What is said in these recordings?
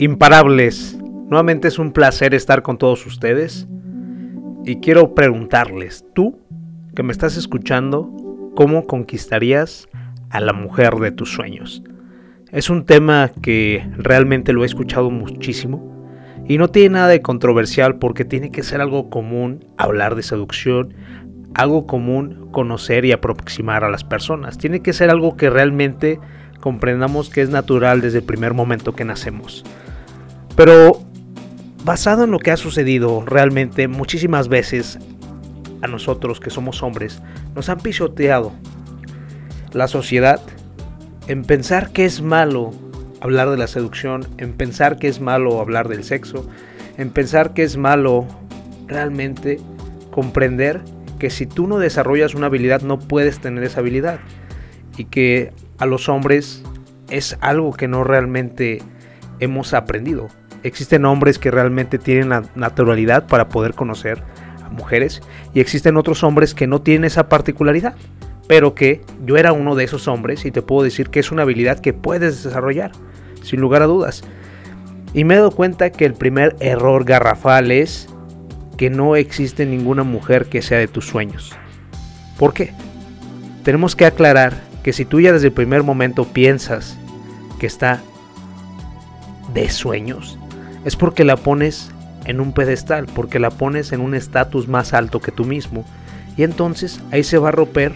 imparables. Nuevamente es un placer estar con todos ustedes. Y quiero preguntarles, tú que me estás escuchando, ¿cómo conquistarías a la mujer de tus sueños? Es un tema que realmente lo he escuchado muchísimo y no tiene nada de controversial porque tiene que ser algo común hablar de seducción, algo común conocer y aproximar a las personas. Tiene que ser algo que realmente comprendamos que es natural desde el primer momento que nacemos. Pero basado en lo que ha sucedido realmente muchísimas veces a nosotros que somos hombres, nos han pisoteado la sociedad en pensar que es malo hablar de la seducción, en pensar que es malo hablar del sexo, en pensar que es malo realmente comprender que si tú no desarrollas una habilidad no puedes tener esa habilidad y que a los hombres es algo que no realmente hemos aprendido existen hombres que realmente tienen la naturalidad para poder conocer a mujeres y existen otros hombres que no tienen esa particularidad, pero que yo era uno de esos hombres y te puedo decir que es una habilidad que puedes desarrollar, sin lugar a dudas. Y me he dado cuenta que el primer error garrafal es que no existe ninguna mujer que sea de tus sueños. ¿Por qué? Tenemos que aclarar que si tú ya desde el primer momento piensas que está de sueños, es porque la pones en un pedestal, porque la pones en un estatus más alto que tú mismo. Y entonces ahí se va a romper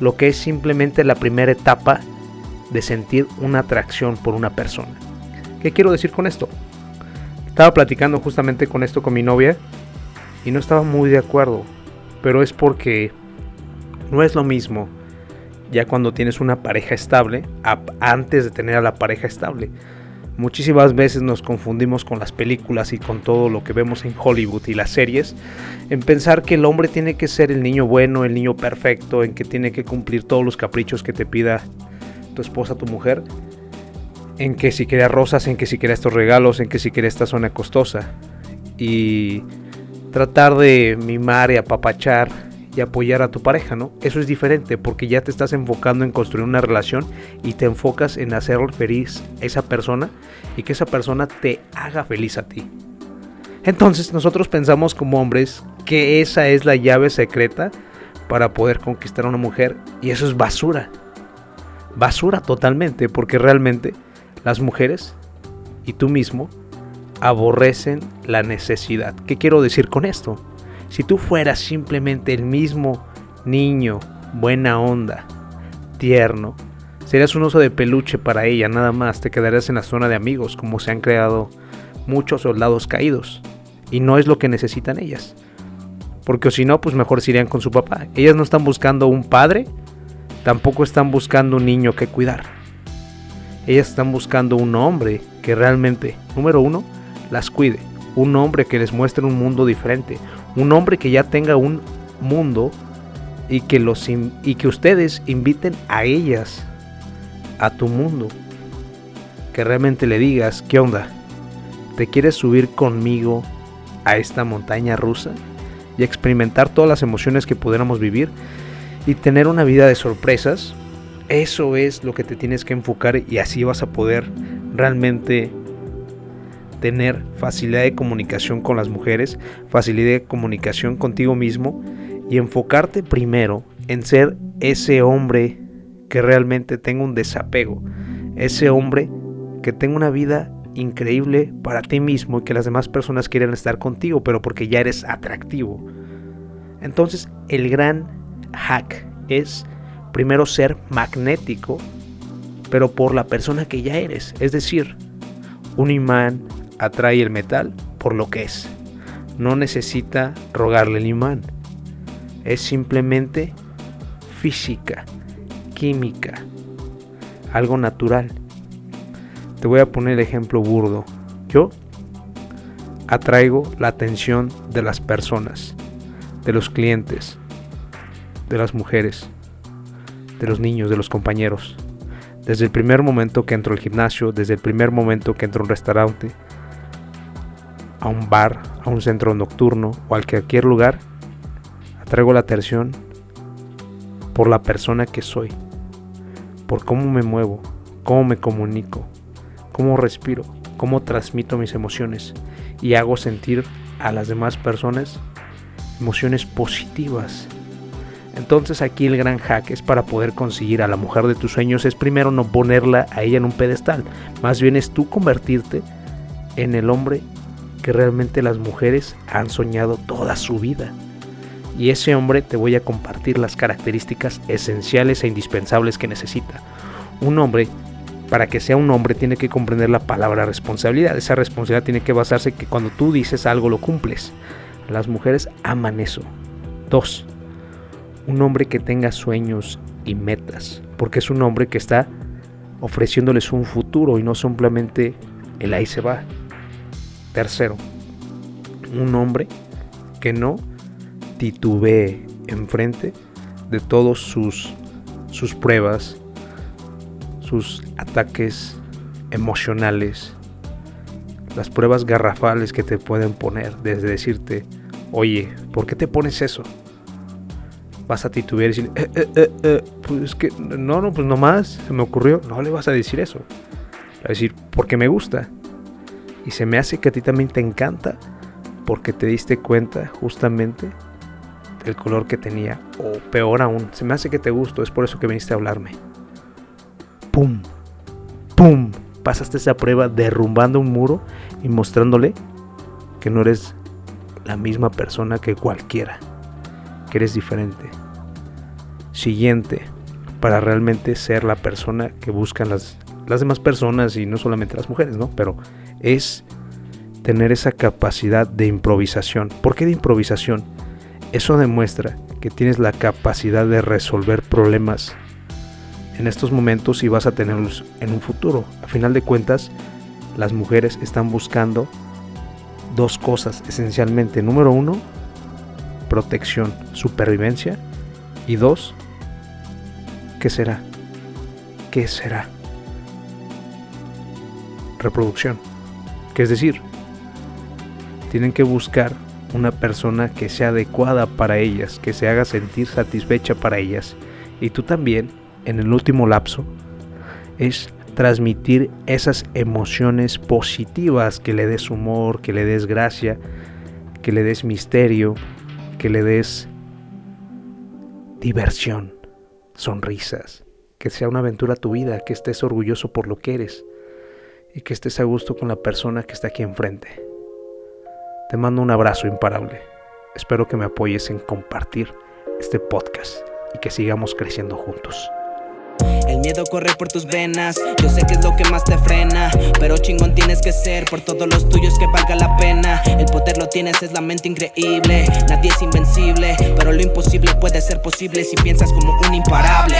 lo que es simplemente la primera etapa de sentir una atracción por una persona. ¿Qué quiero decir con esto? Estaba platicando justamente con esto con mi novia y no estaba muy de acuerdo, pero es porque no es lo mismo ya cuando tienes una pareja estable antes de tener a la pareja estable. Muchísimas veces nos confundimos con las películas y con todo lo que vemos en Hollywood y las series, en pensar que el hombre tiene que ser el niño bueno, el niño perfecto, en que tiene que cumplir todos los caprichos que te pida tu esposa, tu mujer, en que si quiere rosas, en que si quiere estos regalos, en que si quiere esta zona costosa. Y tratar de mimar y apapachar y apoyar a tu pareja, ¿no? Eso es diferente porque ya te estás enfocando en construir una relación y te enfocas en hacer feliz a esa persona y que esa persona te haga feliz a ti. Entonces nosotros pensamos como hombres que esa es la llave secreta para poder conquistar a una mujer y eso es basura. Basura totalmente porque realmente las mujeres y tú mismo aborrecen la necesidad. ¿Qué quiero decir con esto? Si tú fueras simplemente el mismo niño, buena onda, tierno, serías un oso de peluche para ella, nada más, te quedarías en la zona de amigos, como se han creado muchos soldados caídos. Y no es lo que necesitan ellas. Porque si no, pues mejor se irían con su papá. Ellas no están buscando un padre, tampoco están buscando un niño que cuidar. Ellas están buscando un hombre que realmente, número uno, las cuide. Un hombre que les muestre un mundo diferente un hombre que ya tenga un mundo y que, los, y que ustedes inviten a ellas a tu mundo. Que realmente le digas, ¿qué onda? ¿Te quieres subir conmigo a esta montaña rusa? Y experimentar todas las emociones que pudiéramos vivir y tener una vida de sorpresas. Eso es lo que te tienes que enfocar y así vas a poder realmente tener facilidad de comunicación con las mujeres, facilidad de comunicación contigo mismo y enfocarte primero en ser ese hombre que realmente tenga un desapego, ese hombre que tenga una vida increíble para ti mismo y que las demás personas quieran estar contigo, pero porque ya eres atractivo. Entonces, el gran hack es primero ser magnético, pero por la persona que ya eres, es decir, un imán, atrae el metal por lo que es. No necesita rogarle el imán. Es simplemente física, química, algo natural. Te voy a poner el ejemplo burdo. Yo atraigo la atención de las personas, de los clientes, de las mujeres, de los niños, de los compañeros. Desde el primer momento que entro al gimnasio, desde el primer momento que entro a un restaurante, a un bar, a un centro nocturno o a cualquier lugar, atraigo la atención por la persona que soy, por cómo me muevo, cómo me comunico, cómo respiro. cómo transmito mis emociones y hago sentir a las demás personas emociones positivas. Entonces aquí el gran hack es para poder conseguir a la mujer de tus sueños es primero no ponerla a ella en un pedestal, más bien es tú convertirte en el hombre que realmente las mujeres han soñado toda su vida. Y ese hombre te voy a compartir las características esenciales e indispensables que necesita. Un hombre, para que sea un hombre, tiene que comprender la palabra responsabilidad. Esa responsabilidad tiene que basarse en que cuando tú dices algo lo cumples. Las mujeres aman eso. Dos, un hombre que tenga sueños y metas, porque es un hombre que está ofreciéndoles un futuro y no simplemente el ahí se va. Tercero, un hombre que no titubee enfrente de todos sus, sus pruebas, sus ataques emocionales, las pruebas garrafales que te pueden poner, desde decirte, oye, ¿por qué te pones eso? Vas a titubear y decir, eh, eh, eh, eh pues que, no, no, pues nomás se me ocurrió, no le vas a decir eso. a decir, porque me gusta. Y se me hace que a ti también te encanta, porque te diste cuenta justamente del color que tenía, o peor aún, se me hace que te gustó, es por eso que viniste a hablarme. ¡Pum! ¡Pum! pasaste esa prueba derrumbando un muro y mostrándole que no eres la misma persona que cualquiera, que eres diferente. Siguiente, para realmente ser la persona que buscan las, las demás personas y no solamente las mujeres, ¿no? Pero es tener esa capacidad de improvisación. ¿Por qué de improvisación? Eso demuestra que tienes la capacidad de resolver problemas en estos momentos y vas a tenerlos en un futuro. A final de cuentas, las mujeres están buscando dos cosas esencialmente. Número uno, protección, supervivencia. Y dos, ¿qué será? ¿Qué será? Reproducción. Que es decir, tienen que buscar una persona que sea adecuada para ellas, que se haga sentir satisfecha para ellas. Y tú también en el último lapso es transmitir esas emociones positivas, que le des humor, que le des gracia, que le des misterio, que le des diversión, sonrisas, que sea una aventura tu vida, que estés orgulloso por lo que eres y que estés a gusto con la persona que está aquí enfrente. Te mando un abrazo imparable. Espero que me apoyes en compartir este podcast y que sigamos creciendo juntos. El miedo corre por tus venas, yo sé que es lo que más te frena, pero chingón tienes que ser por todos los tuyos que valga la pena. El poder lo tienes, es la mente increíble, nadie es invencible, pero lo imposible puede ser posible si piensas como un imparable.